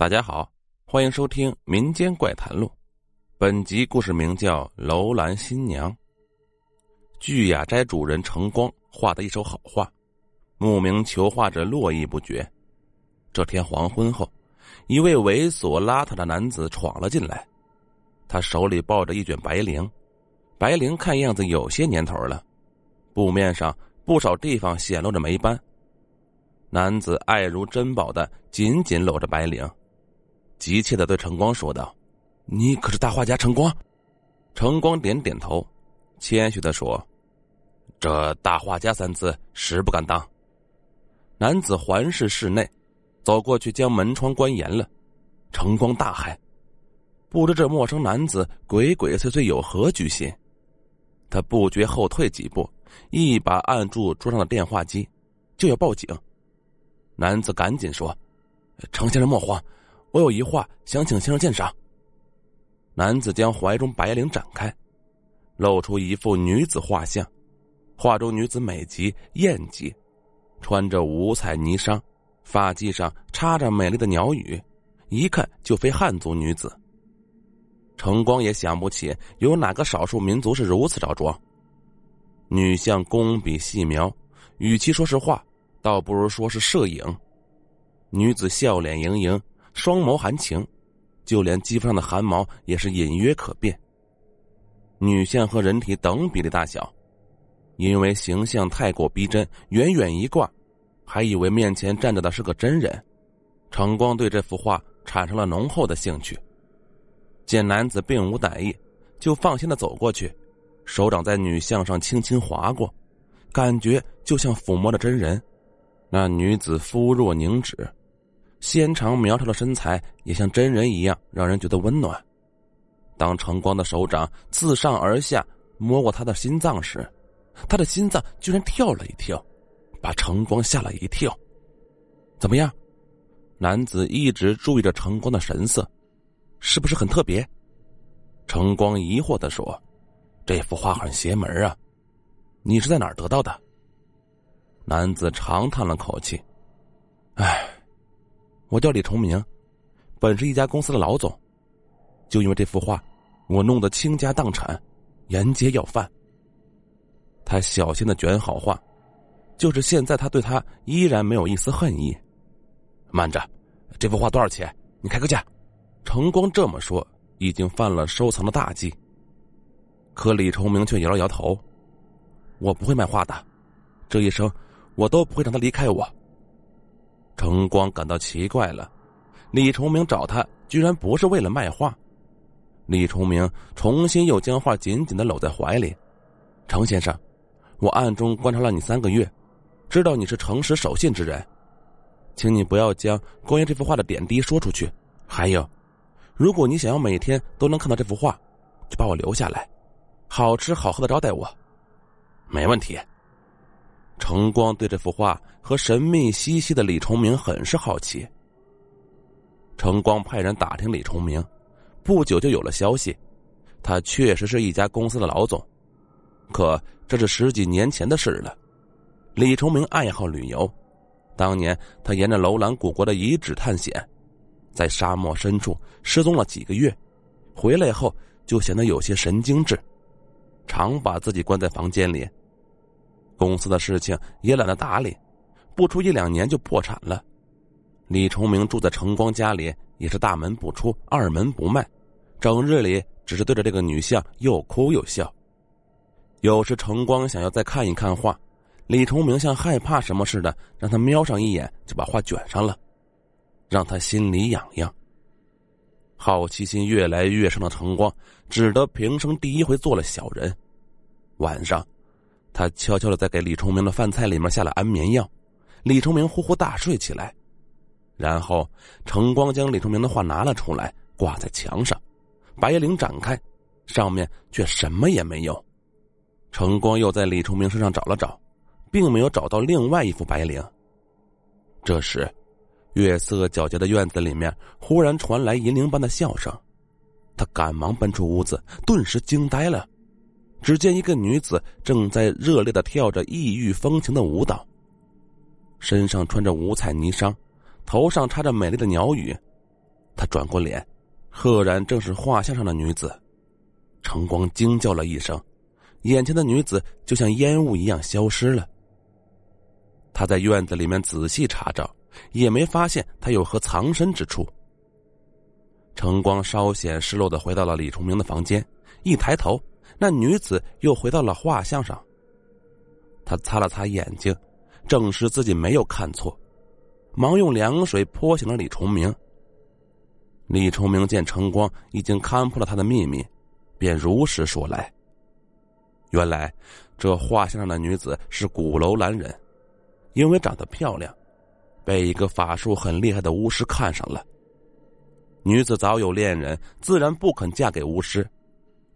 大家好，欢迎收听《民间怪谈录》。本集故事名叫《楼兰新娘》。聚雅斋主人程光画的一手好画，慕名求画者络绎不绝。这天黄昏后，一位猥琐邋遢的男子闯了进来，他手里抱着一卷白绫，白绫看样子有些年头了，布面上不少地方显露着霉斑。男子爱如珍宝的紧紧搂着白绫。急切的对陈光说道：“你可是大画家陈光？”陈光点点头，谦虚的说：“这大画家三字实不敢当。”男子环视室内，走过去将门窗关严了。陈光大骇，不知这陌生男子鬼鬼祟祟有何居心。他不觉后退几步，一把按住桌上的电话机，就要报警。男子赶紧说：“程先生莫慌。”我有一话想请先生鉴赏。男子将怀中白绫展开，露出一幅女子画像。画中女子美极艳极，穿着五彩霓裳，发髻上插着美丽的鸟羽，一看就非汉族女子。程光也想不起有哪个少数民族是如此着装。女像工笔细描，与其说是画，倒不如说是摄影。女子笑脸盈盈。双眸含情，就连肌肤上的汗毛也是隐约可辨。女像和人体等比例大小，因为形象太过逼真，远远一挂，还以为面前站着的是个真人。程光对这幅画产生了浓厚的兴趣。见男子并无歹意，就放心的走过去，手掌在女像上轻轻划过，感觉就像抚摸着真人。那女子肤若凝脂。纤长苗条的身材也像真人一样，让人觉得温暖。当程光的手掌自上而下摸过他的心脏时，他的心脏居然跳了一跳，把程光吓了一跳。怎么样？男子一直注意着程光的神色，是不是很特别？程光疑惑的说：“这幅画很邪门啊，你是在哪儿得到的？”男子长叹了口气：“唉。”我叫李崇明，本是一家公司的老总，就因为这幅画，我弄得倾家荡产，沿街要饭。他小心的卷好画，就是现在他对他依然没有一丝恨意。慢着，这幅画多少钱？你开个价。程光这么说，已经犯了收藏的大忌。可李崇明却摇了摇头：“我不会卖画的，这一生我都不会让他离开我。”程光感到奇怪了，李崇明找他居然不是为了卖画。李崇明重新又将画紧紧的搂在怀里。程先生，我暗中观察了你三个月，知道你是诚实守信之人，请你不要将关于这幅画的点滴说出去。还有，如果你想要每天都能看到这幅画，就把我留下来，好吃好喝的招待我。没问题。程光对这幅画和神秘兮兮的李崇明很是好奇。程光派人打听李崇明，不久就有了消息，他确实是一家公司的老总，可这是十几年前的事了。李崇明爱好旅游，当年他沿着楼兰古国的遗址探险，在沙漠深处失踪了几个月，回来后就显得有些神经质，常把自己关在房间里。公司的事情也懒得打理，不出一两年就破产了。李崇明住在程光家里，也是大门不出，二门不迈，整日里只是对着这个女像又哭又笑。有时程光想要再看一看画，李崇明像害怕什么似的，让他瞄上一眼就把画卷上了，让他心里痒痒。好奇心越来越盛的程光，只得平生第一回做了小人。晚上。他悄悄的在给李崇明的饭菜里面下了安眠药，李崇明呼呼大睡起来，然后程光将李崇明的画拿了出来挂在墙上，白绫展开，上面却什么也没有。程光又在李崇明身上找了找，并没有找到另外一幅白绫。这时，月色皎洁的院子里面忽然传来银铃般的笑声，他赶忙奔出屋子，顿时惊呆了。只见一个女子正在热烈的跳着异域风情的舞蹈，身上穿着五彩霓裳，头上插着美丽的鸟羽，他转过脸，赫然正是画像上的女子。程光惊叫了一声，眼前的女子就像烟雾一样消失了。他在院子里面仔细查找，也没发现他有何藏身之处。程光稍显失落的回到了李崇明的房间，一抬头，那女子又回到了画像上。他擦了擦眼睛，证实自己没有看错，忙用凉水泼醒了李崇明。李崇明见程光已经看破了他的秘密，便如实说来。原来，这画像上的女子是鼓楼兰人。因为长得漂亮，被一个法术很厉害的巫师看上了。女子早有恋人，自然不肯嫁给巫师。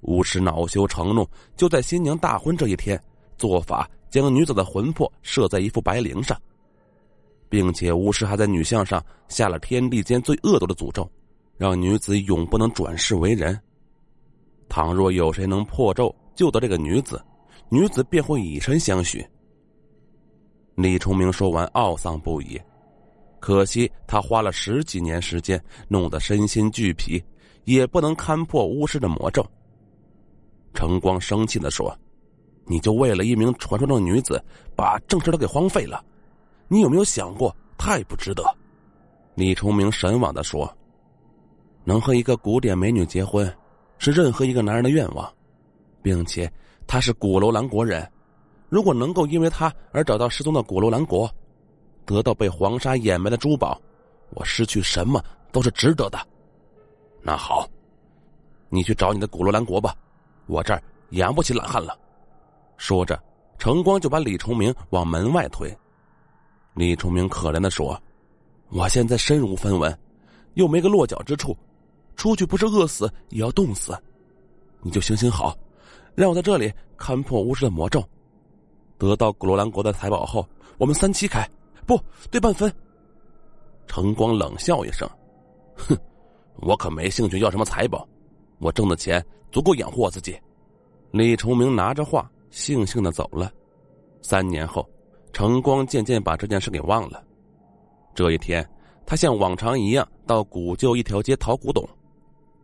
巫师恼羞成怒，就在新娘大婚这一天，做法将女子的魂魄射在一副白绫上，并且巫师还在女像上下了天地间最恶毒的诅咒，让女子永不能转世为人。倘若有谁能破咒救得这个女子，女子便会以身相许。李崇明说完，懊丧不已。可惜他花了十几年时间，弄得身心俱疲，也不能勘破巫师的魔咒。程光生气的说：“你就为了一名传说中的女子，把正事都给荒废了？你有没有想过，太不值得？”李崇明神往的说：“能和一个古典美女结婚，是任何一个男人的愿望，并且她是古楼兰国人。”如果能够因为他而找到失踪的古楼兰国，得到被黄沙掩埋的珠宝，我失去什么都是值得的。那好，你去找你的古楼兰国吧，我这儿养不起懒汉了。说着，程光就把李崇明往门外推。李崇明可怜的说：“我现在身无分文，又没个落脚之处，出去不是饿死也要冻死。你就行行好，让我在这里看破巫师的魔咒。”得到古罗兰国的财宝后，我们三七开，不对半分。程光冷笑一声：“哼，我可没兴趣要什么财宝，我挣的钱足够养活我自己。”李崇明拿着画，悻悻的走了。三年后，程光渐渐把这件事给忘了。这一天，他像往常一样到古旧一条街淘古董，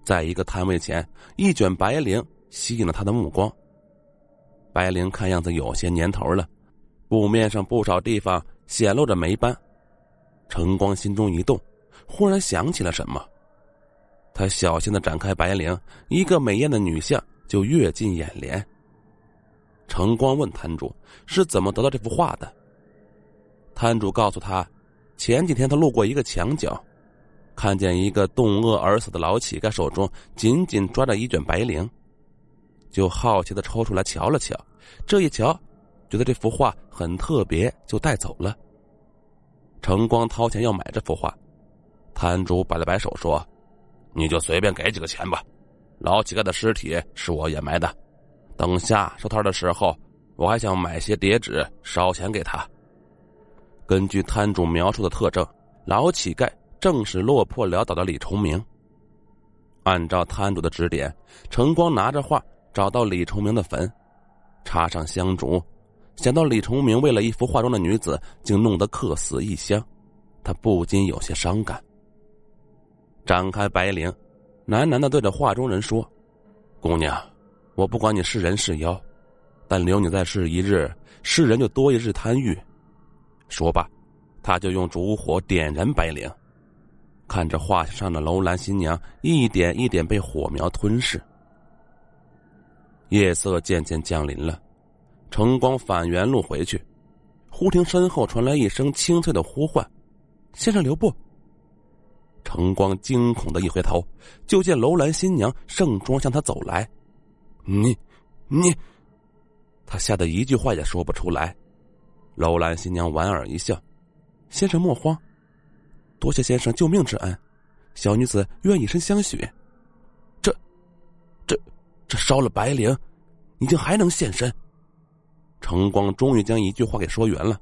在一个摊位前，一卷白绫吸引了他的目光。白绫看样子有些年头了，布面上不少地方显露着霉斑。程光心中一动，忽然想起了什么，他小心的展开白绫，一个美艳的女像就跃进眼帘。程光问摊主是怎么得到这幅画的，摊主告诉他，前几天他路过一个墙角，看见一个冻饿而死的老乞丐手中紧紧抓着一卷白绫。就好奇的抽出来瞧了瞧，这一瞧，觉得这幅画很特别，就带走了。程光掏钱要买这幅画，摊主摆了摆手说：“你就随便给几个钱吧，老乞丐的尸体是我掩埋的，等下收摊的时候，我还想买些叠纸烧钱给他。”根据摊主描述的特征，老乞丐正是落魄潦倒的李崇明。按照摊主的指点，程光拿着画。找到李崇明的坟，插上香烛，想到李崇明为了一幅画中的女子，竟弄得客死异乡，他不禁有些伤感。展开白绫，喃喃的对着画中人说：“姑娘，我不管你是人是妖，但留你在世一日，世人就多一日贪欲。”说罢，他就用烛火点燃白绫，看着画上的楼兰新娘一点一点被火苗吞噬。夜色渐渐降临了，程光返原路回去，忽听身后传来一声清脆的呼唤：“先生留步！”程光惊恐的一回头，就见楼兰新娘盛装向他走来。你，你，他吓得一句话也说不出来。楼兰新娘莞尔一笑：“先生莫慌，多谢先生救命之恩，小女子愿以身相许。”这这，这烧了白绫，你竟还能现身？程光终于将一句话给说圆了。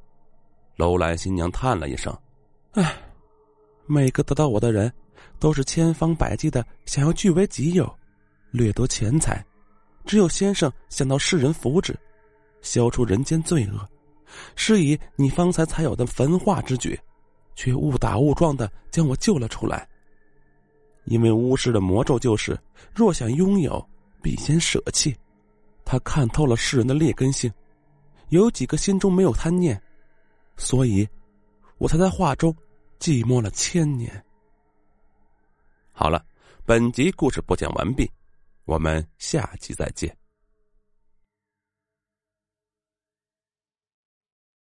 楼兰新娘叹了一声：“唉，每个得到我的人都是千方百计的想要据为己有掠夺钱财。只有先生想到世人福祉消除人间罪恶。是以你方才才有的焚化之举却误打误撞的将我救了出来。因为巫师的魔咒就是若想拥有必先舍弃。他看透了世人的劣根性有几个心中没有贪念所以我才在画中寂寞了千年。好了本集故事播讲完毕我们下集再见。